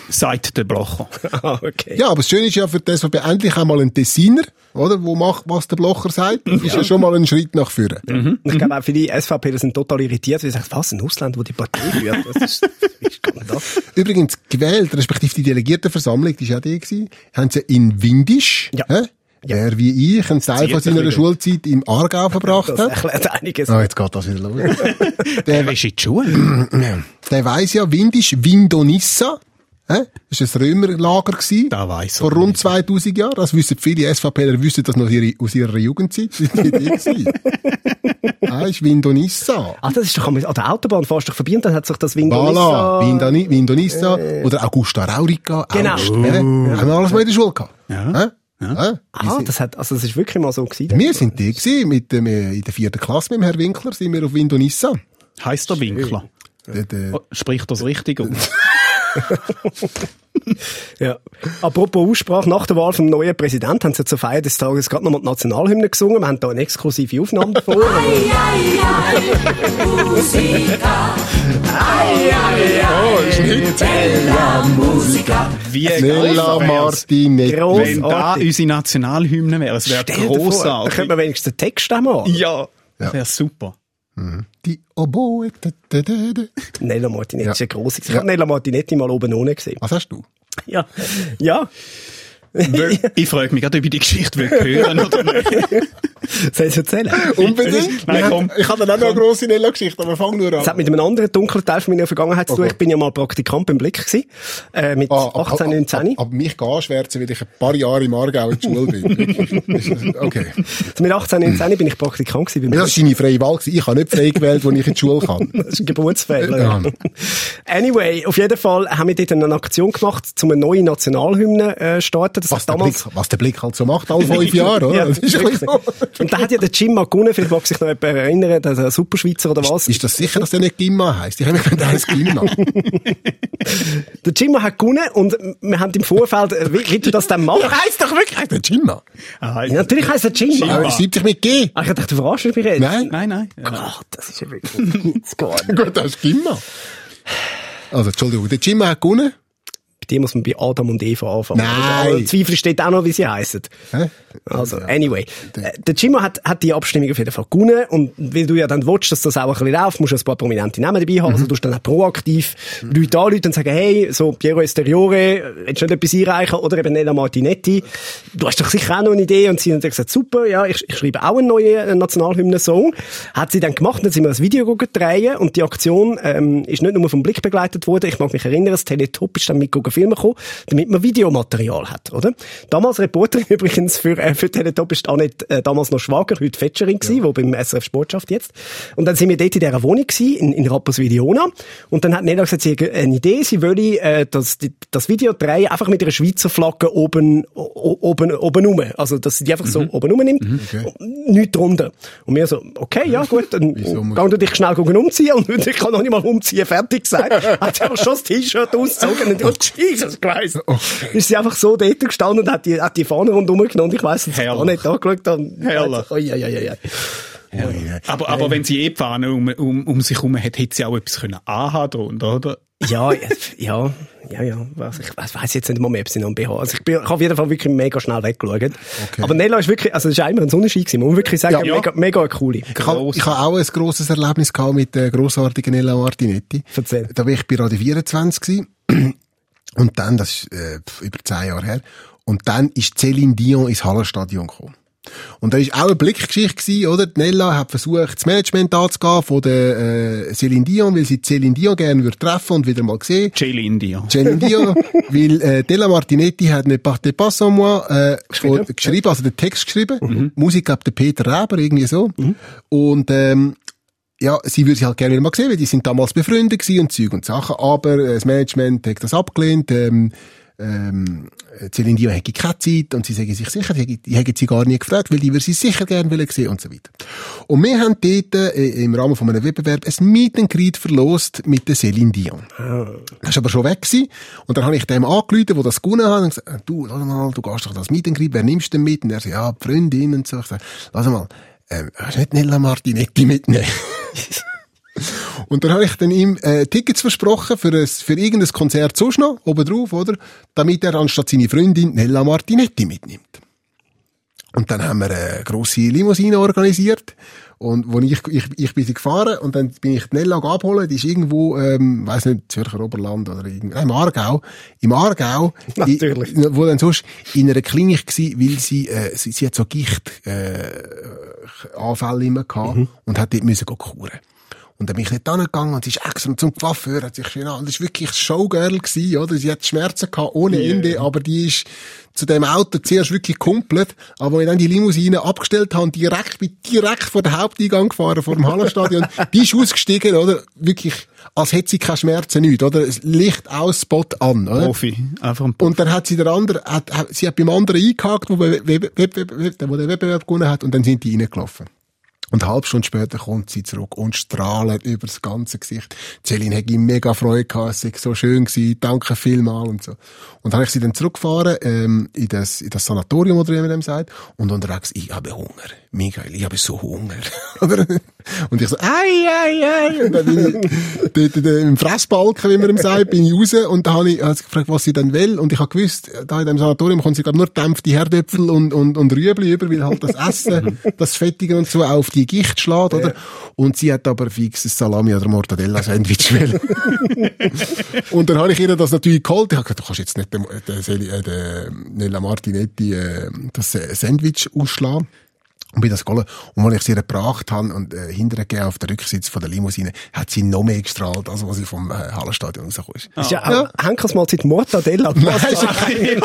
D: Seit der Blocher. [LAUGHS]
E: Ah, okay.
C: Ja, aber das Schöne ist ja für das, SVP endlich einmal ein Tessiner, oder? Wo macht, was der Blocher sagt. Das [LAUGHS] ist ja schon mal ein Schritt nach vorne.
E: Und Ich glaube auch viele SVP sind total irritiert, weil sie sagen, was, ein Ausländer, der die Partei führt? Das ist, wie kann das? [LAUGHS]
C: Übrigens gewählt, respektive die Delegiertenversammlung, die war auch die gewesen, haben sie in Windisch,
E: Ja.
C: hä? Wer wie ich einen Teil von seiner. Schulzeit im Aargau verbracht
E: Das
C: hat.
E: erklärt einiges.
C: Ah, jetzt geht das wieder los. [LAUGHS]
D: Der ist in die Schule. [CLEARS THROAT]
C: Der weiss ja, Windisch, Windonissa, hä? Das war ein Römerlager gewesen.
D: Da weiss
C: Vor rund 2000 Jahren. Das wissen viele SVPler, wissen das noch aus ihrer, Jugendzeit. Das war die. [LAUGHS] Ah, ist Windonissa.
E: Ah, das ist doch an der Autobahn fährst du vorbei und dann hat sich das
C: Voilà,
E: Windonissa...
C: Windoni- Windonissa oder Augusta Raurica.
E: Genau.
C: August, hä? Haben wir alles mal in der Schule gehabt.
D: Ja.
C: Hä? Ja.
E: Ah, das hat, also das ist wirklich mal so gewesen.
C: Wir sind die gewesen, mit dem, äh, in der vierten Klasse mit dem Herrn Winkler, sind wir auf Windonissa.
D: Heißt der Winkler.
C: Der, der,
D: Oh, Spricht das richtig aus? [LAUGHS] [LAUGHS]
E: Ja. Apropos Aussprache, nach der Wahl vom neuen Präsidenten haben sie zur Feier des Tages gerade nochmal die Nationalhymne gesungen. Wir haben da eine exklusive Aufnahme davon.
D: Wie
C: Nella
D: geil wär's,
C: Martinetti.
E: Gross.
D: Wenn da unsere Nationalhymne wäre. Es wäre
E: vor,
D: grossartig.
E: könnte man wenigstens den Text auch mal.
D: Ja, das wäre super.
C: Die Oboe. Da, da, da.
E: Nella Martinetti
C: Ja.
E: ist ja gross. Ich habe Nella Martinetti mal oben ohne gesehen.
C: Was hast du?
E: Ja. Ja. [LAUGHS]
D: Ich frage mich gerade, ob ich die Geschichte will hören oder nicht. [LAUGHS]
E: Soll ich es erzählen?
C: Unbedingt.
D: Nein, komm.
C: Ich habe dann auch noch eine grosse Nella-Geschichte, aber fang nur
E: Das hat
C: an.
E: mit einem anderen dunklen Teil von meiner Vergangenheit zu tun.
C: Okay.
E: Ich bin ja mal Praktikant beim Blick gewesen, äh, mit
C: Ah, ab-
E: 18,
C: ab-
E: 19.
C: ab- Aber mich anschwärzen, weil ich ein paar Jahre im Aargau in der Schule bin. [LAUGHS] okay.
E: Also mit 18, 19 bin ich Praktikant gewesen beim
C: Ja, Das war deine freie Wahl. gewesen. Ich habe nicht frei gewählt, als ich in die Schule kam.
E: Das ist ein Geburtsfehler.
C: Ja.
E: Anyway, auf jeden Fall haben wir dort eine Aktion gemacht, um eine neue Nationalhymne äh, starten. Das
C: Was der,
E: damals
C: Blick, was der Blick halt so macht, alle [LAUGHS] fünf Jahre, oder?
E: Ja,
C: das ist so.
E: Und da hat ja der Jim mal gewonnen, vielleicht mag sich noch jemand erinnern, der, Superschweizer oder was.
C: Ist das sicher, dass der nicht Gimma heisst? Ich habe mir gedacht, der heisst Gimma. [LAUGHS] [LAUGHS]
E: Der Jim hat gewonnen und wir haben im Vorfeld, äh, wie, wie du das dann machst.
C: heisst doch wirklich, heisst der Gimma.
D: Ah,
E: Ja, natürlich heisst der Jim.
C: Aber es schreibt sich mit G.
E: Ah, ich dachte, du verarschst mich jetzt.
C: Nein.
D: Nein, nein.
E: Gott, das ist ja wirklich...
C: Gut, das ist Gimma. Also, Entschuldigung, der Gimma hat gewonnen.
E: Die muss man bei Adam und Eva anfangen.
C: Nein.
E: Also, Zweifel steht auch noch, wie sie heißen.
C: Hä?
E: Also, anyway. Äh, Der Jimmo hat, hat die Abstimmung auf jeden Fall gewonnen. Und weil du ja dann willst, dass das auch ein bisschen läuft, musst du ein paar prominente Namen dabei haben. Also, du musst dann auch proaktiv Leute anrufen und sagen, hey, so Piero Esteriore, willst du nicht etwas einreichen? Oder eben Nella Martinetti. Du hast doch sicher auch noch eine Idee. Und sie hat gesagt, super, ja, ich, ich schreibe auch einen neuen äh, Nationalhymnen-Song. Hat sie dann gemacht, dann sind wir das Video drehen und die Aktion ähm, ist nicht nur vom Blick begleitet worden. Ich mag mich erinnern, das Teletop ist dann mit Filmen gekommen, damit man Videomaterial hat, oder? Damals Reporterin [LAUGHS] übrigens für, äh, für Teletop ist nicht äh, damals noch Schwager, heute Fetscherin gewesen, wo beim SRF Sport schafft jetzt. Und dann sind wir dort in dieser Wohnung gewesen, in, in Rapperswil-Jona. Und dann hat Nella gesagt, sie hat eine Idee, sie wolle äh, das, das Video drehen, einfach mit einer Schweizer Flagge oben, o- oben, oben rum. Also, dass sie die einfach so oben rumnimmt.
C: okay.
E: Nichts drunter. Und wir so, okay, ja gut, dann geh du dich schnell umziehen. Und [LAUGHS] ich kann noch nicht mal umziehen, fertig gesagt. [LAUGHS] Hat sie aber schon das T-Shirt ausgezogen und oh, Jesus Christ. Ist sie einfach so dort gestanden und hat die, hat die Fahne rundherum genommen und ich weiss, dass sie gar
D: Herrlich.
E: nicht angeschaut haben.
D: Herrlich.
E: Ui, ui, ui, ui.
D: Aber, aber wenn sie eh die Fahne um, um, um sich herum hat, hätte sie auch etwas können anhaben drunter, oder?
E: Ja, ja, ja, ja. Was, ich weiss, weiss jetzt nicht mal mehr, ob sie noch ein BH Also ich bin ich auf jeden Fall wirklich mega schnell weggeschaut. Aber Nella ist wirklich, also es ist immer ein Sonnenschein gewesen. Man muss wirklich sagen,
C: Ja.
E: mega, mega eine coole.
C: Ich habe ich auch ein grosses Erlebnis gehabt mit der grossartigen Ella Martinetti.
E: Erzähl.
C: Da war ich bei Radio 24 gewesen. Und dann, das ist äh, über zehn Jahre her, und dann ist Céline Dion ins Hallenstadion gekommen. Und da ist auch eine Blickgeschichte gewesen, oder? Die Nella hat versucht, das Management anzugehen von der äh, Céline Dion, weil sie Céline Dion gerne würde treffen und wieder mal sehen.
D: Chile India.
C: Céline Dion, [LAUGHS] weil äh, Della Martinetti hat «Ne partez pas sans moi» äh, geschrieben. geschrieben, also den Text geschrieben. Musik ab der Peter Reber, irgendwie so. Und ähm, ja, sie würde sie halt gerne wieder mal sehen, weil die sind damals befreundet gewesen und Zeug und Sachen, aber äh, das Management hat das abgelehnt. Ähm, ähm, Céline Dion hätte keine Zeit und sie sagen sich sicher, die, hätten sie gar nie gefragt, weil die würde sie sicher gerne wollen sehen und so weiter. Und wir haben dort äh, im Rahmen von einem Wettbewerb ein Meet and Greet verlost mit der Céline Dion. Das war aber schon weg gewesen. Und dann habe ich dem angerufen, der das gewonnen hat, und gesagt, du, lass mal, du gehst doch das Meet and Greet, wer nimmst du denn mit? Und er sagt, ja, die Freundin und so. Ich sage, lass mal, ähm, hast du nicht Nella Martinetti mitnehmen? [LAUGHS] Und dann habe ich dann ihm äh, Tickets versprochen für, ein, für irgendein Konzert sonst noch, oben drauf, oder? Damit er anstatt seine Freundin Nella Martinetti mitnimmt. Und dann haben wir eine grosse Limousine organisiert. Und wo ich, ich, ich bin sie gefahren und dann bin ich die Nella abholen. Die ist irgendwo, ähm, weiss nicht, Zürcher Oberland oder irgendwo, nein, im Aargau. Im Aargau.
E: Natürlich.
C: I, wo dann sonst in einer Klinik gsi, weil sie, äh, sie, sie hat so Gicht, äh, Anfälle immer gehabt und hat dort müssen kuren. Und dann bin ich nicht angegangen und sie ist extra zum Coiffeur, hat sich schön an. Das war wirklich Showgirl gewesen, oder? Sie hat Schmerzen gehabt ohne Ende, aber die ist zu dem Auto zuerst wirklich kumpelt. Aber wenn ich dann die Limousine abgestellt habe, direkt, bin direkt vor den Haupteingang gefahren, vor dem Hallenstadion, [LAUGHS] die ist ausgestiegen, oder? Wirklich, als hätte sie keine Schmerzen nicht, oder? Es Licht aus, Spot an, oder?
D: Profi. Einfach ein Profi.
C: Und dann hat sie der andere, hat, hat, sie hat beim anderen eingehakt, wo, Web, Web, wo der Wettbewerb gewonnen hat, und dann sind die reingelaufen. Und eine halbe Stunde später kommt sie zurück und strahlt über das ganze Gesicht. Celine ihm mega Freude gehabt, es sei so schön gewesen, danke vielmal und so. Und dann habe ich sie dann zurückgefahren, ähm, in das, in das Sanatorium, oder wie man dem sagt, und unterwegs, ich habe Hunger. Michael, ich habe so Hunger. [LAUGHS] Oder? und ich so, ei, ei, ei. Und dann bin ich [LAUGHS] im Fressbalken, wie man ihm sagt, bin ich raus und da habe ich, ich gefragt, was sie denn will. Und ich habe gewusst, da in dem Sanatorium kommen sie glaub, nur dämpfte Herdöpfel und, und, und Rüebli über, weil halt das Essen, das Fettige und so auf die Gicht schlägt, oder? Und sie hat aber fix ein Salami- oder Mortadella-Sandwich wollen. [LAUGHS] Und dann habe ich ihr das natürlich geholt. Ich habe gesagt, du kannst jetzt nicht den, den, den Nella Martinetti äh, das äh, Sandwich ausschlagen. Und bin das geholt. Und als ich sie gebracht habe und äh, hinterher auf der Rücksitz von der Limousine, hat sie noch mehr gestrahlt, als was sie vom äh, Hallenstadion rausgekommen ist.
E: Ist ja auch Henkersmahlzeit Mortadella.
C: Nein, es [LAUGHS] war keine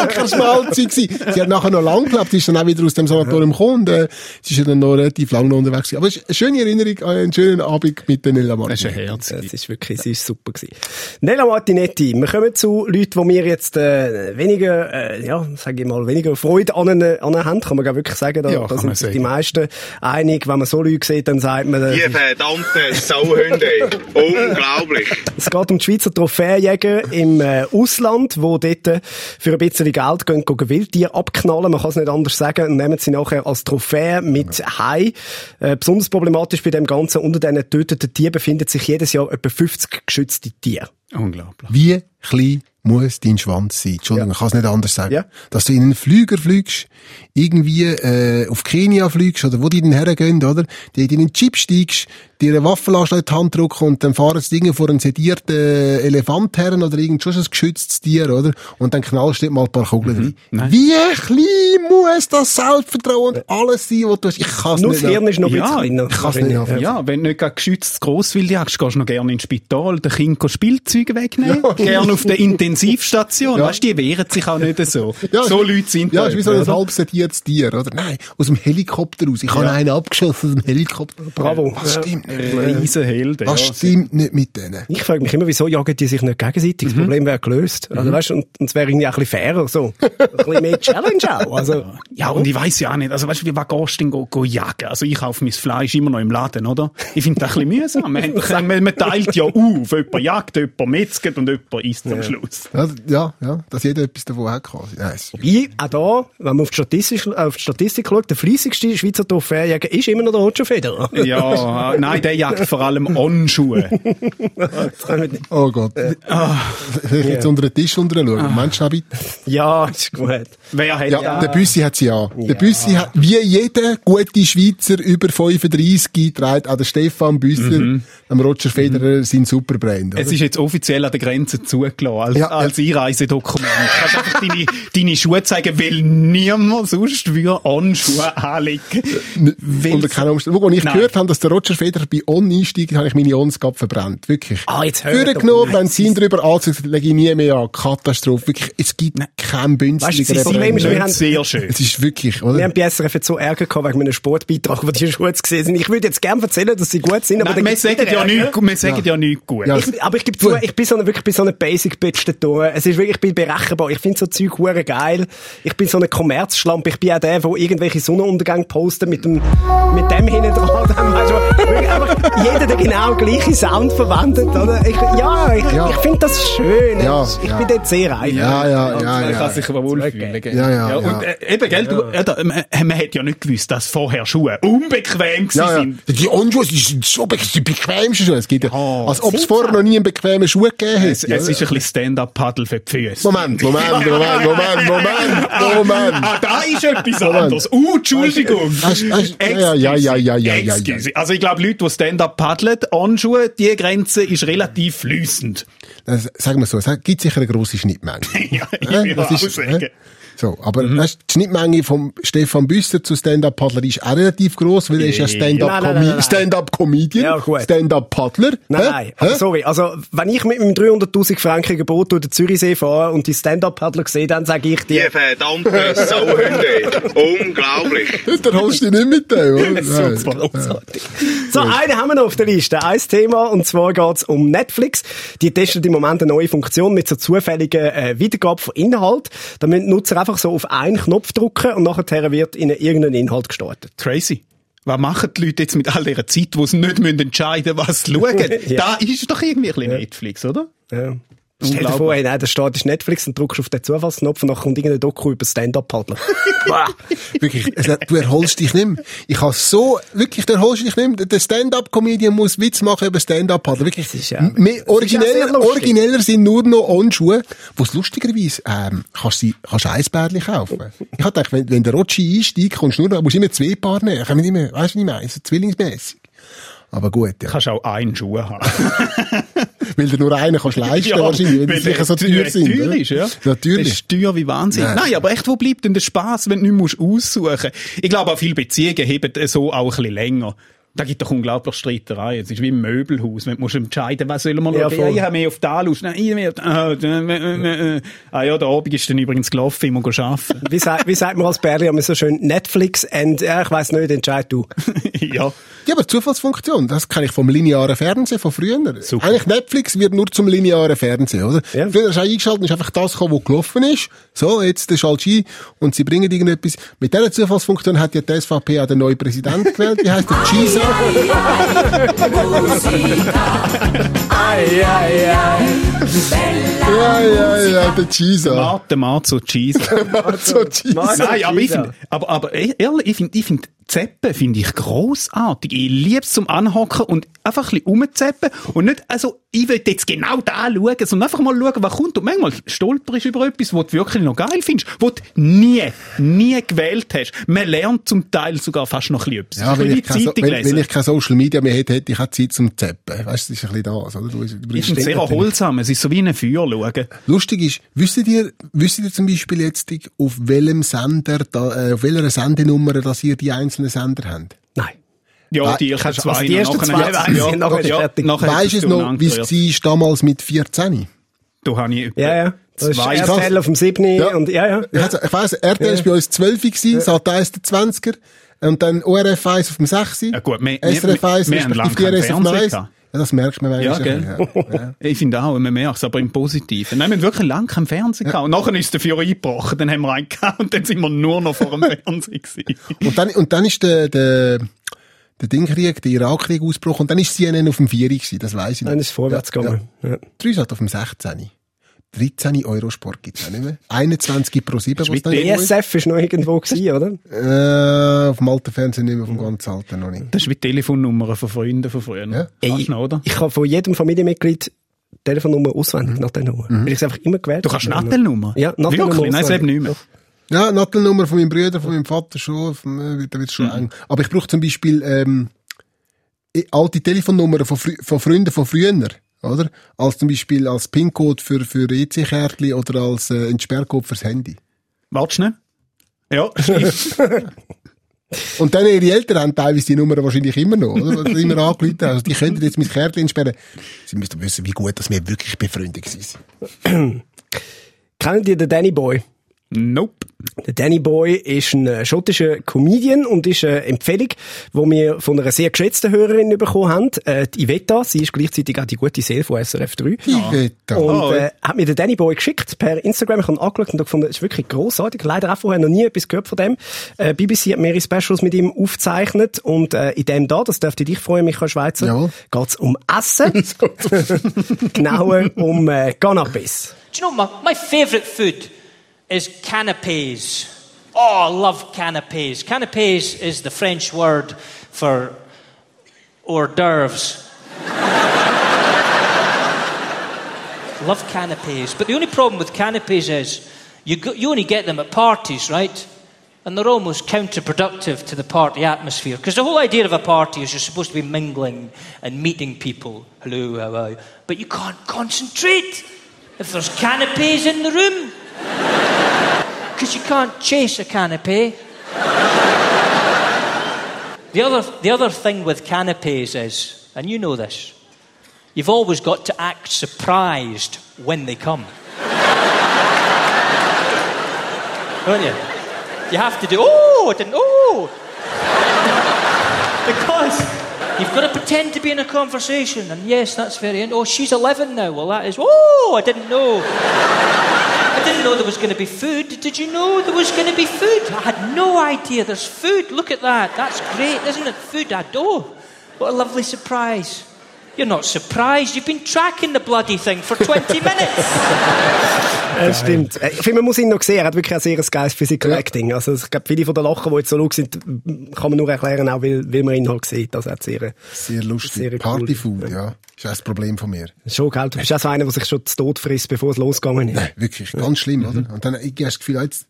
C: Henkersmahlzeit. gewesen. Sie hat nachher noch lang gelebt, sie ist dann auch wieder aus dem Sanatorium gekommen und äh, sie ist ja dann noch relativ lange noch unterwegs gewesen. Aber es ist eine schöne Erinnerung an einen schönen Abend mit der Nella
D: Das ist ein
C: Martinetti.
D: Herz.
E: Das ist wirklich, sie ist super gewesen. Nella Martinetti, wir kommen zu Leuten, die mir jetzt äh, weniger, äh, ja, sage ich mal, weniger Freude an ihnen, an ihnen haben, kann man gar wirklich sagen. Da,
D: Ja,
E: da sind sich die meisten einig. Wenn man so Leute sieht, dann sagt man,
A: Die verdammten Sauhunde. [LAUGHS] Unglaublich.
E: es geht um die Schweizer Trophäenjäger im äh, Ausland, wo dort für ein bisschen Geld gehen, gehen Wildtiere abknallen. Man kann es nicht anders sagen. Und nehmen sie nachher als Trophäe mit heim. Äh, besonders problematisch bei dem Ganzen, unter diesen getöteten Tieren befinden sich jedes Jahr etwa 50 geschützte Tiere.
D: Unglaublich.
C: Wie klein muss dein Schwanz sein? Entschuldigung, ich kann es nicht anders sagen.
E: Ja.
C: Dass du in einen Flüger fliegst, irgendwie äh, auf Kenia fliegst oder wo die denn hergehen, oder? Die in einen Chip steigst, dir eine Waffe lässt in die Hand drücken und dann fahren sie Dinge vor einen sedierten äh, Elefant her oder irgend schon ein geschütztes Tier, oder? Und dann knallst du mal ein paar Kugeln rein.
D: Nein.
C: Wie klein muss das Selbstvertrauen und alles sein, was du hast? Ich kann es
E: Nur
C: nicht.
E: das Hirn ist noch ein
D: Ja,
E: bisschen kleiner.
C: ich kann's nicht
E: wahrscheinlich.
D: Ja, wenn du nicht gerade geschütztes Grosswild jagst, gehst du noch gerne ins Spital, den Kindern Spielzeuge wegnehmen. Gerne auf der Intensivstation. [LAUGHS]
C: Ja.
D: Weißt du, die wehren sich auch nicht so. [LAUGHS]
C: Ja,
D: so
C: ist-
D: Leute sind
C: Ja,
D: da
C: ist wie so ein halb sediertes Tier, oder? Nein, aus dem Helikopter raus. Ich habe einen abgeschossen aus dem Helikopter.
E: Bravo.
C: Was
E: Ja.
C: stimmt
D: Äh, Riesenhelden.
C: Was
D: ja.
C: stimmt nicht mit denen?
E: Ich frage mich immer, wieso jagen die sich nicht gegenseitig? Das Problem wäre gelöst. Also, weißt, du, und, und es wäre irgendwie auch ein bisschen fairer, so. [LAUGHS] Ein bisschen mehr Challenge auch. Also,
D: Ja, und ich weiss ja auch nicht, also weißt du, wie was gehst du denn go, go jagen? Also ich kaufe mein Fleisch immer noch im Laden, oder? Ich finde das ein bisschen mühsam. Man, man, [LAUGHS] teilt ja auf. Jemand jagt, jemand metzget und jemand isst am Schluss.
C: Ja, ja, ja, dass jeder etwas davon hat quasi. Ja, es-
E: Wobei, auch da, wenn man auf die Statistik, auf die Statistik schaut, der fleissigste Schweizer Trophäenjäger ist immer noch der Roger Federer.
D: Ja, [LAUGHS] nein, der jagt vor allem On-Schuhe.
C: Oh Gott. Soll ich jetzt unter den Tisch unter schauen? Meinst du, bitte?
E: Ja, ist gut.
D: Wer hat
C: Ja, der Büssi hat sie ja. Der Büssi hat, wie jeder gute Schweizer über 35 trägt auch der Stefan Büsser, am Roger Federer, sein Superbrand.
D: Es ist jetzt offiziell an der Grenze zugelassen, als,
C: Ja,
D: als Einreisedokument. Du kannst einfach deine, deine Schuhe zeigen, weil niemand sonst würde On-Schuhe anlegen.
C: Unter keinen Umständen. Wo ich
D: Nein.
C: gehört habe, dass der Roger Federer bei On einsteigt, habe ich meine Onsgab verbrannt. Wirklich.
E: Ah, jetzt hört
C: Für
E: doch
C: genommen,
E: auf.
C: Benzin drüber anzusetzen, lege ich nie mehr an. Katastrophe. Wirklich, es gibt keinen
E: Weißt du,
C: günstigeren
E: das Problem ist, wir haben-
D: sehr schön.
C: Es ist wirklich,
E: Wir
C: oder?
E: haben bei SRF jetzt so Ärger gehabt wegen einem Sportbeitrag, wo die Schuhe gesehen sind. Ich würde jetzt gerne erzählen, dass sie gut sind, aber
D: Nein,
E: dann
D: wir sagen ja nichts, wir sagen ja nichts gut.
C: Ja.
E: Ich, aber ich gebe zu, ich bin so eine, wirklich bei so einer Basic-Bitch da. Es ist wirklich, ich bin berechenbar. Ich finde so Zeug hure geil. Ich bin so eine Kommerzschlampe. Ich bin auch der, der irgendwelche Sonnenuntergänge postet mit dem, mit dem hinten dran. [LAUGHS] Dann weißt du, wirklich einfach jeder der genau gleiche Sound verwendet, oder? Ich, ja, ich,
C: Ja.
E: ich finde das schön.
C: Ja,
E: ich
C: ja.
E: bin dort sehr einfach.
C: Ja, ja, ja,
D: Man
C: ja.
D: kann sich aber wohlfühlen.
C: Ja, ja, ja.
D: Und äh, eben, gell, du, äh, da, man, man hat ja nicht gewusst, dass vorher Schuhe unbequem gewesen
C: Ja, ja.
D: sind.
C: Die On-Schuhe sind so be die bequemsten Schuhe. Es gibt ja,
D: Ja,
C: als ob es vorher noch nie einen bequemen Schuh gegeben
D: Es,
C: hätte.
D: es ist ein bisschen Stand-up-Paddle für die Füße.
C: Moment, Moment, Moment, Moment, Moment, Moment.
D: Ah, da ist etwas anderes. Uh, Entschuldigung.
C: Ja, ja, ja, ja, ja, ja, ja.
D: Also ich glaube, Leute, die Stand-up paddeln, Anschuhe, die Grenze ist relativ.
C: Das, sagen wir so, es gibt sicher eine grosse Schnittmenge. [LAUGHS]
D: Ja, ich will
C: Das
D: auch
C: ist-
D: sagen.
C: hä? So, aber weisst, die Schnittmenge vom Stefan Büsser zu Stand-Up-Paddler ist auch relativ gross, weil er ist ja. Stand-Up-Comedian, Stand-Up-Comedian,
E: Ja, gut.
C: Stand-Up-Paddler.
E: Nein, nein, aber sorry. Also, wenn ich mit meinem 300.000 Franken Boot durch den Zürichsee fahre und die Stand-Up-Paddler sehe, dann sage ich
A: Die
E: dir,
A: verdammten Sauhunde. [LAUGHS] Unglaublich.
C: Dann holst du dich nicht mit dem, oder? [LAUGHS]
E: Super, großartig. So, einen haben wir noch auf der Liste. Ein Thema, und zwar geht's um Netflix. Die testet im Moment eine neue Funktion mit so zufälligen äh, Wiedergabe von Inhalt. Da müssen die Nutzer einfach so auf einen Knopf drücken und nachher wird ihnen irgendein Inhalt gestartet.
D: Crazy. Was machen die Leute jetzt mit all dieser Zeit, wo sie nicht entscheiden müssen, was sie schauen? [LAUGHS]
E: Ja.
D: Da ist doch irgendwie ein bisschen Netflix, oder?
E: Ja. Stell dir vor, hey, nein, da steht ist Netflix und drückst auf den Zufallsknopf und dann kommt irgendein Doku über Stand-Up-Paddler. [LAUGHS]
C: Wirklich, du erholst dich nicht mehr. Ich habe so, wirklich, du erholst dich nicht mehr. Der Stand-Up-Comedian muss Witz machen über Stand-Up-Paddler. Wirklich,
E: ist ja-
C: mehr,
E: das ist ja
C: origineller, origineller sind nur noch On-Schuhe, wo es lustigerweise, ähm, kannst du, kannst Eisbärli kaufen. Ich hab gedacht, wenn, wenn der Rotschi einsteigt, kommst du nur noch, musst du immer zwei Paar nehmen. Ich kann nicht immer, weißt du, was ich meine? So zwillingsmässig. Aber gut, ja.
D: Kannst auch einen Schuh haben. [LAUGHS]
C: Weil du nur einen kannst leisten,
D: Ja,
C: wahrscheinlich, wenn die
D: weil
C: sicher so teuer sind.
D: teuer ist, ja.
C: Natürlich.
D: Das ist teuer wie Wahnsinn.
C: Nein.
D: Nein, aber echt, wo bleibt denn der Spaß, wenn du nicht mehr aussuchen musst? Ich glaube, auch viele Beziehungen haben so auch ein bisschen länger. Da gibt doch unglaublich Streiterei. Es ist wie im Möbelhaus. Wenn du musst entscheiden, was soll man
E: Ja,
D: schauen? ich habe mehr auf da Lust. Nein, ich mehr auf ah, äh, äh, äh. ah ja, der Abend ist dann übrigens gelaufen, ich muss arbeiten.
E: Wie, sagt, wie sagt man als Bärli immer so schön, Netflix and, ja, ich weiss nicht, entscheid du. [LAUGHS]
D: ja.
C: Ja, aber Zufallsfunktion, das kenne ich vom linearen Fernsehen von früher.
D: Super.
C: Eigentlich Netflix wird nur zum linearen Fernsehen, oder?
E: Ja.
C: Früher hast du eingeschaltet ist einfach das gekommen, was gelaufen ist. So, jetzt der schaltest du ein und sie bringen irgendetwas. Mit dieser Zufallsfunktion hat ja die SVP auch den neuen Präsidenten gewählt. Wie heißt der? Gisa? Ja, ja, ja, der Gisa.
D: Mate, Mate, so Cheese. Nein, aber ich finde, aber, aber ehrlich, ich finde, ich finde, Zappen finde ich grossartig. Ich liebe es zum Anhocken und einfach ein bisschen rumzappen. Und nicht, also, ich will jetzt genau da schauen, sondern einfach mal schauen, was kommt. Und manchmal stolperst du über etwas, was du wirklich noch geil findest, was du nie, nie gewählt hast. Man lernt zum Teil sogar fast noch ein bisschen
C: Ja,
D: etwas.
C: wenn
D: Ein
C: ich, kein, so, wenn, wenn ich keine Social Media mehr hätte, hätte ich auch Zeit zum Zappen. Weißt du, das ist ein bisschen das, oder? Du, du
D: ist
C: bringst
D: ein sehr erholsam. Es ist so wie ein Feuer schauen.
C: Lustig ist, wüsstet ihr, wüsstet ihr zum Beispiel jetzt, auf welchem Sender, da, äh, auf welcher Sendenummer, dass ihr die einzelnen Sender habt?
E: Nein.
D: Ja, die ersten
E: also
D: zwei.
E: die ersten zwei weiss
D: ja,
E: ich, nachher ist
D: ja,
E: fertig.
D: nachher
C: Weisst du noch, wie es war damals mit 14?
D: Da habe ich
E: Ja, ja. Das ist
D: zwei.
E: RTL auf dem 7.
C: Ja.
E: und ja, ja.
C: Ich, ich weiss, RTL war bei uns 12 gewesen, Sat 1 der 20er, und dann ORF 1 auf dem 6.
D: Ja, gut, wir-
C: SRF 1,
D: wir- wir haben lange
C: respektive
D: keinen
C: 4S auf dem
D: Fernseher
C: 1.
D: gehabt.
C: Ja, das merkt man
D: Ja, gell?
C: Ja, [LAUGHS] ja.
D: Ich finde auch, man merkt es, aber im Positiven. Nein, wir haben wirklich lange keinen Fernseher gehabt. Und nachher ist der Führer eingebrochen, dann haben wir einen gehabt und dann sind wir nur noch vor dem [LAUGHS] Fernseher gewesen.
C: Und dann, und dann ist der, der, der Dingkrieg, der Irakkrieg ausgebrochen, und dann ist CNN auf dem 4 gewesen, das weiss ich noch.
E: Dann ist es vorwärts
C: Ja,
E: gegangen. Ja.
C: Drei hat auf dem 16. 13 Eurosport gibt's auch nicht mehr. 21 pro 7, was
D: mit.
E: ESF ist noch irgendwo gewesen, [LAUGHS] oder?
C: Äh, auf dem alten Fernsehen nicht mehr, vom ganz alten noch nicht.
D: Das ist wie die Telefonnummer von Freunden von früher.
C: Ja.
D: Du noch, oder?
E: Ich habe von jedem Familienmitglied die Telefonnummer auswendig nach der Nummer. Weil ich es einfach immer gewählt
D: Du kannst. Nattelnummer?
E: Ja, Nattelnummer
D: Wirklich? Nein, eben nicht mehr.
C: Ja, Nattelnummer von meinem Bruder, von meinem Vater schon, von, äh, da wird's schon eng. Aber ich brauche zum Beispiel, ähm, alte Telefonnummern von, von Freunden von früher, oder? Als zum Beispiel als PIN-Code für, für EC-Kärtchen oder als äh, Entsperrcode fürs Handy.
D: Warte schnell. Ja. [LAUGHS]
C: Und dann ihre Eltern haben teilweise die Nummer wahrscheinlich immer noch, oder? Weil sie immer angerufen haben. Also die könnten jetzt mein Kärtchen entsperren. Sie müssten wissen, wie gut, dass wir wirklich befreundet sind.
E: Kennt ihr den Danny Boy?
D: Nope.
E: Der Danny Boy ist ein äh, schottischer Comedian und ist eine Empfehlung, die wir von einer sehr geschätzten Hörerin bekommen haben. Äh, die Iveta, sie ist gleichzeitig auch die gute Seele von SRF 3.
C: Ich wette.
E: Und äh, hat mir den Danny Boy geschickt per Instagram. Ich habe ihn angeschaut und gefunden, das ist wirklich grossartig. Leider auch vorher noch nie etwas gehört von dem. Äh, BBC hat mehrere Specials mit ihm aufgezeichnet und äh, in dem da, das dürfte dich freuen, Michael Schweizer,
C: Jawohl.
E: geht's um Essen. [LAUGHS] Genauer um äh, Cannabis.
F: Do you know my, my favourite food is canapes. Oh, I love canapes. Canapes is the French word for hors d'oeuvres. [LAUGHS] love canapes. But the only problem with canapes is you, go, you only get them at parties, right? And they're almost counterproductive to the party atmosphere. Because the whole idea of a party is you're supposed to be mingling and meeting people. Hello, how are you? But you can't concentrate if there's canapes in the room. Because you can't chase a canopy. the, other, the other thing with canapes is, and you know this, you've always got to act surprised when they come. Don't you? You have to do, oh, I didn't, oh. because you've got to pretend to be in a conversation. And yes, that's very, oh, she's 11 now. Well, that is, oh, I didn't know. I didn't know there was going to be food. Did you know there was going to be food? I had no idea there's food. Look at that. That's great, isn't it? Food. I do. What a lovely surprise. You're not surprised. You've been tracking the bloody thing for 20 [LAUGHS] minutes.
E: Ja, stimmt. Äh, Ich finde, man muss ihn noch sehen. Er hat wirklich ein sehr geiles Physical Acting. Also, ich glaube, viele von den Lachen, die jetzt so laut sind, kann man nur erklären, auch weil, weil man ihn halt sieht. Also, er hat sehr,
C: Sehr lustig.
E: Sehr cool.
C: Partyfood, ja. Ist auch das Problem von mir.
E: schon, gell? Du bist auch so einer, der sich schon zu Tod frisst, bevor es losgegangen ist.
C: Nein, wirklich, ganz schlimm, oder? Und dann, ich habe das Gefühl, jetzt, äh,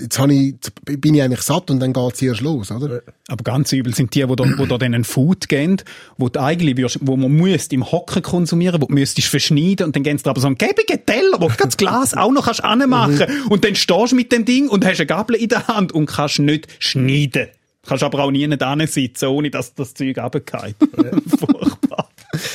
C: jetzt ich, jetzt bin ich eigentlich satt und dann geht's erst los, oder?
D: Aber ganz übel sind die, die da, wo da denen Food geben, wo du eigentlich wo man muss im Hocken konsumieren, wo du müsstest verschneiden und dann geben sie dir aber so einen gäbigen Teller, wo du das Glas auch noch kannst anmachen und dann stehst du mit dem Ding und hast eine Gabel in der Hand und kannst nicht schneiden. Kannst aber auch nie sitzen, ohne dass das Zeug runterfällt. [LAUGHS]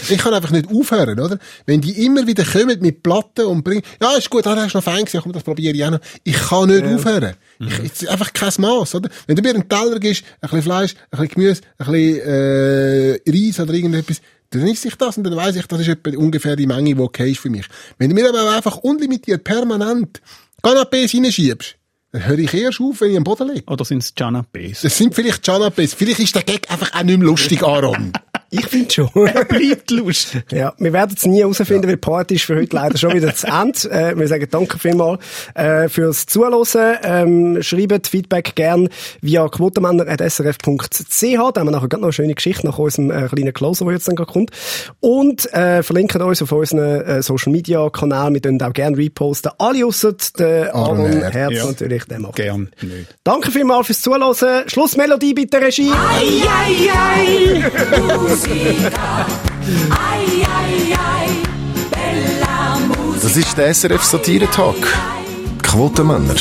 C: Ich kann einfach nicht aufhören, oder? Wenn die immer wieder kommen mit Platten und bringen, ja, ist gut, dann hast du noch fein gesehen, komm, das probiere ich auch noch. Ich kann nicht aufhören. Ich, es ist einfach kein Maß, oder? Wenn du mir einen Teller gibst, ein bisschen Fleisch, ein bisschen Gemüse, ein bisschen, äh, Reis oder irgendetwas, dann isst ich das und dann weiss ich, das ist ungefähr die Menge, die okay ist für mich. Wenn du mir aber einfach unlimitiert permanent Canapés reinschiebst, dann höre ich erst auf, wenn ich am Boden liege.
D: Oder sind es Canapés?
C: Das sind vielleicht Canapés. Vielleicht ist der Gag einfach auch nicht mehr lustig, Aaron. [LAUGHS]
E: Ich finde schon. [LAUGHS]
D: Bleibt lustig.
E: Ja, wir werden es nie herausfinden, weil die Party ist für heute leider schon wieder zu Ende. [LAUGHS] Äh, wir sagen danke vielmals äh, fürs Zuhören. Ähm, schreibt Feedback gern via quotenmänner.srf.ch. Da haben wir nachher gerade noch eine schöne Geschichte nach unserem äh, kleinen Closer, der jetzt dann gerade kommt. Und äh, verlinken uns auf unseren äh, Social Media Kanal. Wir können auch gerne reposten. Alle ausser den
C: Aaron Herz.
E: Herz
D: Ja.
E: natürlich, der macht.
D: Gern nicht.
E: Danke vielmals fürs Zuhören. Schlussmelodie bitte, Regie.
G: Ai, ai, ai,
B: Das ist der SRF Satire-Talk. Quotenmänner.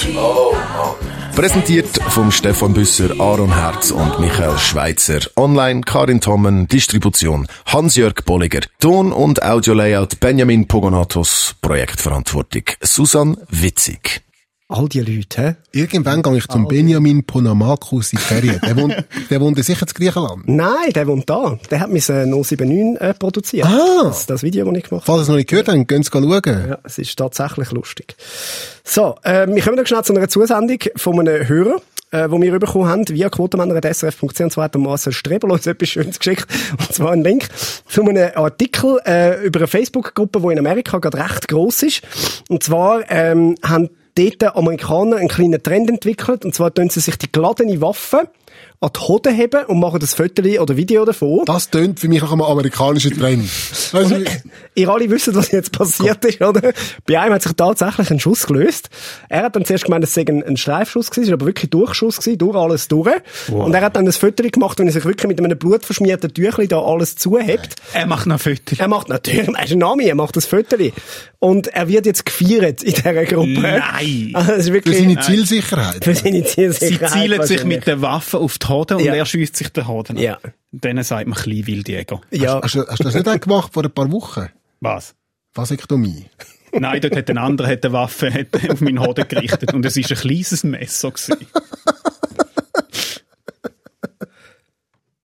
B: Präsentiert vom Stefan Büsser, Aaron Herz und Michael Schweitzer. Online Karin Tommen, Distribution Hans-Jörg Bolliger. Ton- und Audio-Layout Benjamin Pogonatos. Projektverantwortung Susan Witzig.
E: All die Leute, hä?
C: Irgendwann gehe ich zum Benjamin Ponamakus in die Ferien. Der wohnt, [LAUGHS] der wohnt sicher in Griechenland.
E: Nein, der wohnt da. Der hat mein äh, 079 äh, produziert.
C: Ah.
E: Das, das Video, das ich gemacht habe.
C: Falls ihr es noch nicht gehört habt, gehen Sie schauen.
E: Ja, es ist tatsächlich lustig. So, äh, wir kommen noch schnell zu einer Zusendung von einem Hörer, äh, wo wir bekommen haben, via quotenmänner.srf.ch und zwar hat Marcel Strebel uns etwas Schönes geschickt, [LAUGHS] und zwar einen Link zu einem Artikel äh, über eine Facebook-Gruppe, die in Amerika gerade recht gross ist. Und zwar ähm, haben dort Amerikaner einen kleinen Trend entwickelt, und zwar tun sie sich die geladene Waffe an die Hoden heben und machen das Foto oder Video davon.
C: Das tönt für mich nach einem amerikanischen Trend. [LAUGHS] Also,
E: Ihr alle wisst, was jetzt passiert ist, oder? Bei einem hat sich tatsächlich ein Schuss gelöst. Er hat dann zuerst gemeint, es sei ein, ein Streifschuss gewesen, es war aber wirklich Durchschuss gewesen, durch alles durch. Und er hat dann ein Foto gemacht, wenn er sich wirklich mit einem blutverschmierten Tüchli da alles zuhebt.
D: Er macht noch Fotos.
E: Er macht natürlich, er ist ein Name, er macht das Foto. Und er wird jetzt gefeiert in dieser Gruppe.
D: Nein.
E: Also, das ist
C: für
E: wirklich,
C: seine Zielsicherheit.
E: für seine
D: Sie
E: Zielsicherheit.
D: zielen sich mit der Waffe auf die Hoden und
E: Ja.
D: er schießt sich den Hoden an.
E: Ja.
D: Denen sagt man klein Wildjäger.
E: Ja.
C: Hast, du- hast du das nicht auch gemacht vor ein paar Wochen?
D: Was?
C: Vasektomie.
D: Nein, dort hat ein anderer hat eine Waffe hat auf meinen Hoden gerichtet und es war ein kleines Messer. Gewesen. [LAUGHS]